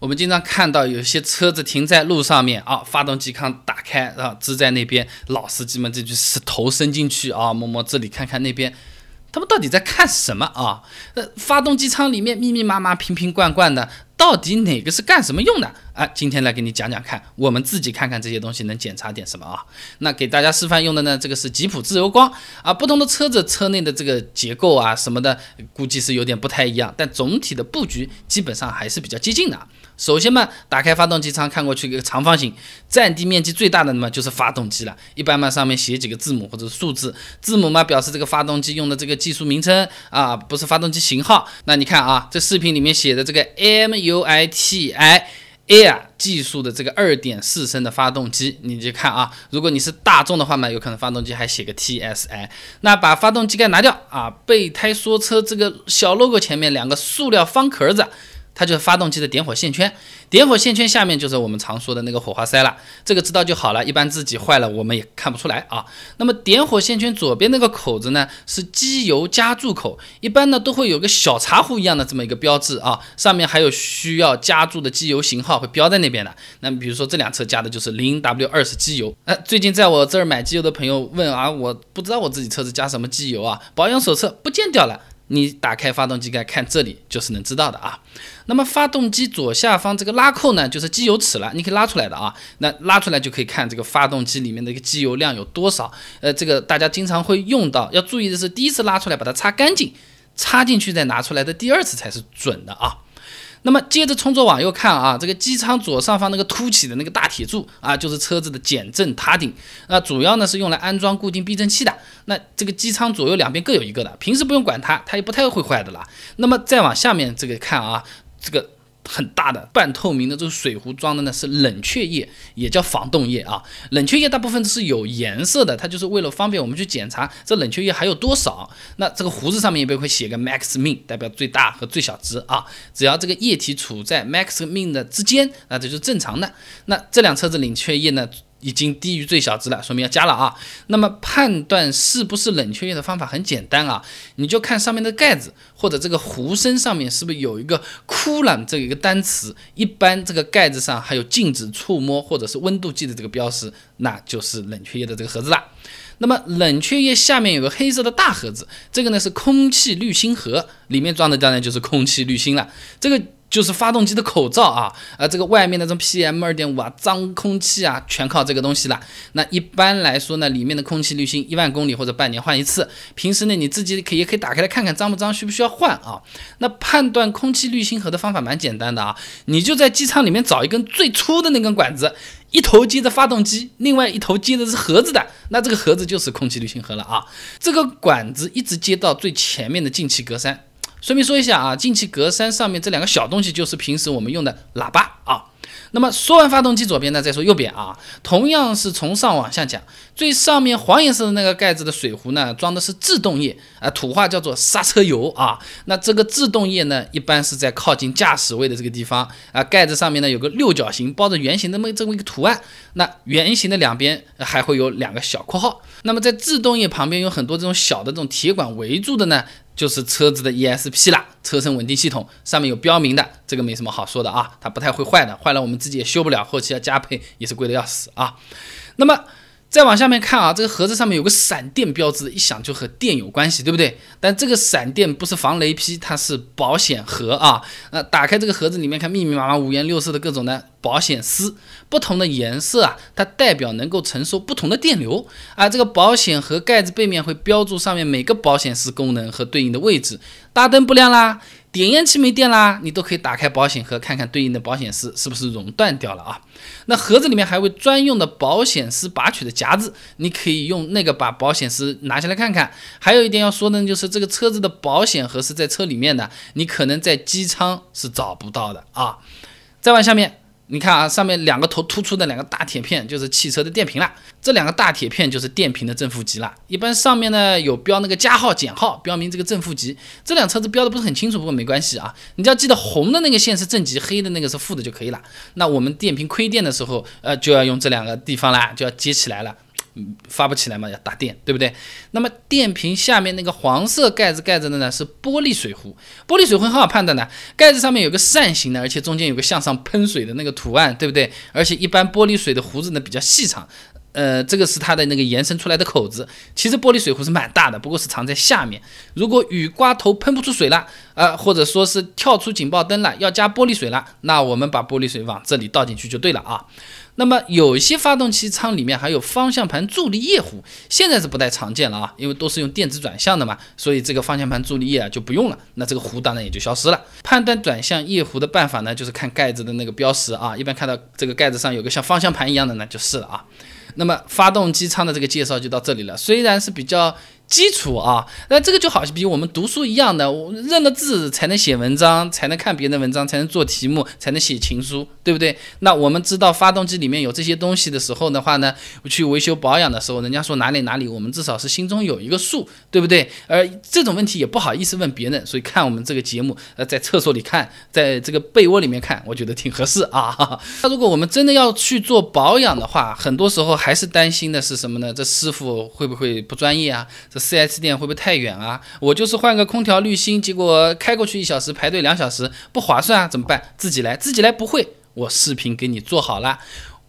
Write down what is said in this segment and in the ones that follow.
我们经常看到有些车子停在路上面啊，发动机舱打开然后，支在那边，老司机们这就是头伸进去啊，摸摸这里，看看那边。他们到底在看什么啊？呃，发动机舱里面密密麻麻、瓶瓶罐罐的，到底哪个是干什么用的啊？今天来给你讲讲看，我们自己看看这些东西能检查点什么啊？那给大家示范用的呢，这个是吉普自由光啊。不同的车子车内的这个结构啊什么的，估计是有点不太一样，但总体的布局基本上还是比较接近的。首先嘛，打开发动机舱，看过去一个长方形，占地面积最大的嘛就是发动机了。一般嘛上面写几个字母或者数字，字母嘛表示这个发动机用的这个技术名称啊，不是发动机型号。那你看啊，这视频里面写的这个 u i t i Air 技术的这个二点四升的发动机，你去看啊，如果你是大众的话嘛，有可能发动机还写个 TSI。那把发动机盖拿掉啊，备胎说车这个小 logo 前面两个塑料方壳子。它就是发动机的点火线圈，点火线圈下面就是我们常说的那个火花塞了，这个知道就好了。一般自己坏了我们也看不出来啊。那么点火线圈左边那个口子呢，是机油加注口，一般呢都会有个小茶壶一样的这么一个标志啊，上面还有需要加注的机油型号会标在那边的。那比如说这辆车加的就是零 W 二十机油。哎，最近在我这儿买机油的朋友问啊，我不知道我自己车子加什么机油啊，保养手册不见掉了。你打开发动机盖看这里就是能知道的啊。那么发动机左下方这个拉扣呢，就是机油尺了，你可以拉出来的啊。那拉出来就可以看这个发动机里面的一个机油量有多少。呃，这个大家经常会用到，要注意的是第一次拉出来把它擦干净，插进去再拿出来的第二次才是准的啊。那么接着从左往右看啊，这个机舱左上方那个凸起的那个大铁柱啊，就是车子的减震塔顶，那主要呢是用来安装固定避震器的。那这个机舱左右两边各有一个的，平时不用管它，它也不太会坏的啦。那么再往下面这个看啊，这个。很大的半透明的这个水壶装的呢是冷却液，也叫防冻液啊。冷却液大部分是有颜色的，它就是为了方便我们去检查这冷却液还有多少。那这个壶子上面也会写个 max min，代表最大和最小值啊。只要这个液体处在 max min 的之间，那这就是正常的。那这辆车子冷却液呢？已经低于最小值了，说明要加了啊。那么判断是不是冷却液的方法很简单啊，你就看上面的盖子或者这个壶身上面是不是有一个 coolant 这一个单词，一般这个盖子上还有禁止触摸或者是温度计的这个标识，那就是冷却液的这个盒子了。那么冷却液下面有个黑色的大盒子，这个呢是空气滤芯盒，里面装的当然就是空气滤芯了。这个。就是发动机的口罩啊，呃，这个外面那种 PM 二点五啊，脏空气啊，全靠这个东西了。那一般来说呢，里面的空气滤芯一万公里或者半年换一次。平时呢，你自己可以也可以打开来看看脏不脏，需不需要换啊？那判断空气滤芯盒的方法蛮简单的啊，你就在机舱里面找一根最粗的那根管子，一头接着发动机，另外一头接的是盒子的，那这个盒子就是空气滤芯盒了啊。这个管子一直接到最前面的进气格栅。顺便说一下啊，进气格栅上面这两个小东西就是平时我们用的喇叭啊。那么说完发动机左边呢，再说右边啊，同样是从上往下讲，最上面黄颜色的那个盖子的水壶呢，装的是制动液啊，土话叫做刹车油啊。那这个制动液呢，一般是在靠近驾驶位的这个地方啊，盖子上面呢有个六角形包着圆形的么这么一个图案，那圆形的两边还会有两个小括号。那么在制动液旁边有很多这种小的这种铁管围住的呢。就是车子的 ESP 啦，车身稳定系统上面有标明的，这个没什么好说的啊，它不太会坏的，坏了我们自己也修不了，后期要加配也是贵的要死啊。那么。再往下面看啊，这个盒子上面有个闪电标志，一想就和电有关系，对不对？但这个闪电不是防雷劈，它是保险盒啊。那打开这个盒子里面看，密密麻麻、五颜六色的各种的保险丝，不同的颜色啊，它代表能够承受不同的电流啊。这个保险盒盖子背面会标注上面每个保险丝功能和对应的位置，大灯不亮啦。点烟器没电啦，你都可以打开保险盒看看对应的保险丝是不是熔断掉了啊？那盒子里面还有专用的保险丝拔取的夹子，你可以用那个把保险丝拿下来看看。还有一点要说呢，就是这个车子的保险盒是在车里面的，你可能在机舱是找不到的啊。再往下面。你看啊，上面两个头突出的两个大铁片就是汽车的电瓶了。这两个大铁片就是电瓶的正负极了。一般上面呢有标那个加号减号，标明这个正负极。这辆车子标的不是很清楚，不过没关系啊。你只要记得红的那个线是正极，黑的那个是负的就可以了。那我们电瓶亏电的时候，呃，就要用这两个地方啦，就要接起来了。发不起来嘛，要打电，对不对？那么电瓶下面那个黄色盖子盖着的呢是玻璃水壶，玻璃水壶很好判断的，盖子上面有个扇形的，而且中间有个向上喷水的那个图案，对不对？而且一般玻璃水的壶子呢比较细长。呃，这个是它的那个延伸出来的口子。其实玻璃水壶是蛮大的，不过是藏在下面。如果雨刮头喷不出水了，呃，或者说是跳出警报灯了，要加玻璃水了，那我们把玻璃水往这里倒进去就对了啊。那么有一些发动机舱里面还有方向盘助力液壶，现在是不太常见了啊，因为都是用电子转向的嘛，所以这个方向盘助力液啊就不用了，那这个壶当然也就消失了。判断转向液壶的办法呢，就是看盖子的那个标识啊，一般看到这个盖子上有个像方向盘一样的呢，就是了啊。那么发动机舱的这个介绍就到这里了，虽然是比较。基础啊，那这个就好比我们读书一样的，我认了字才能写文章，才能看别人的文章，才能做题目，才能写情书，对不对？那我们知道发动机里面有这些东西的时候的话呢，去维修保养的时候，人家说哪里哪里，我们至少是心中有一个数，对不对？而这种问题也不好意思问别人，所以看我们这个节目，呃，在厕所里看，在这个被窝里面看，我觉得挺合适啊。那如果我们真的要去做保养的话，很多时候还是担心的是什么呢？这师傅会不会不专业啊？4S 店会不会太远啊？我就是换个空调滤芯，结果开过去一小时排队两小时，不划算啊！怎么办？自己来，自己来不会，我视频给你做好了。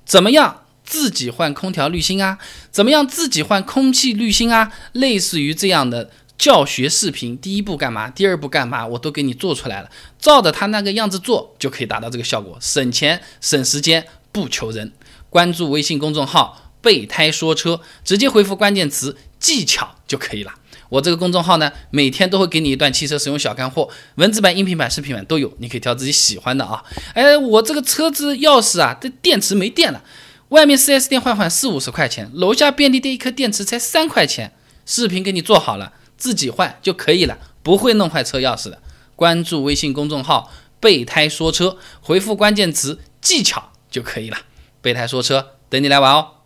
怎么样？自己换空调滤芯啊？怎么样？自己换空气滤芯啊？类似于这样的教学视频，第一步干嘛？第二步干嘛？我都给你做出来了，照着他那个样子做就可以达到这个效果，省钱省时间不求人。关注微信公众号“备胎说车”，直接回复关键词。技巧就可以了。我这个公众号呢，每天都会给你一段汽车使用小干货，文字版、音频版、视频版都有，你可以挑自己喜欢的啊。哎，我这个车子钥匙啊，这电池没电了，外面 4S 店换换四五十块钱，楼下便利店一颗电池才三块钱。视频给你做好了，自己换就可以了，不会弄坏车钥匙的。关注微信公众号“备胎说车”，回复关键词“技巧”就可以了。备胎说车，等你来玩哦。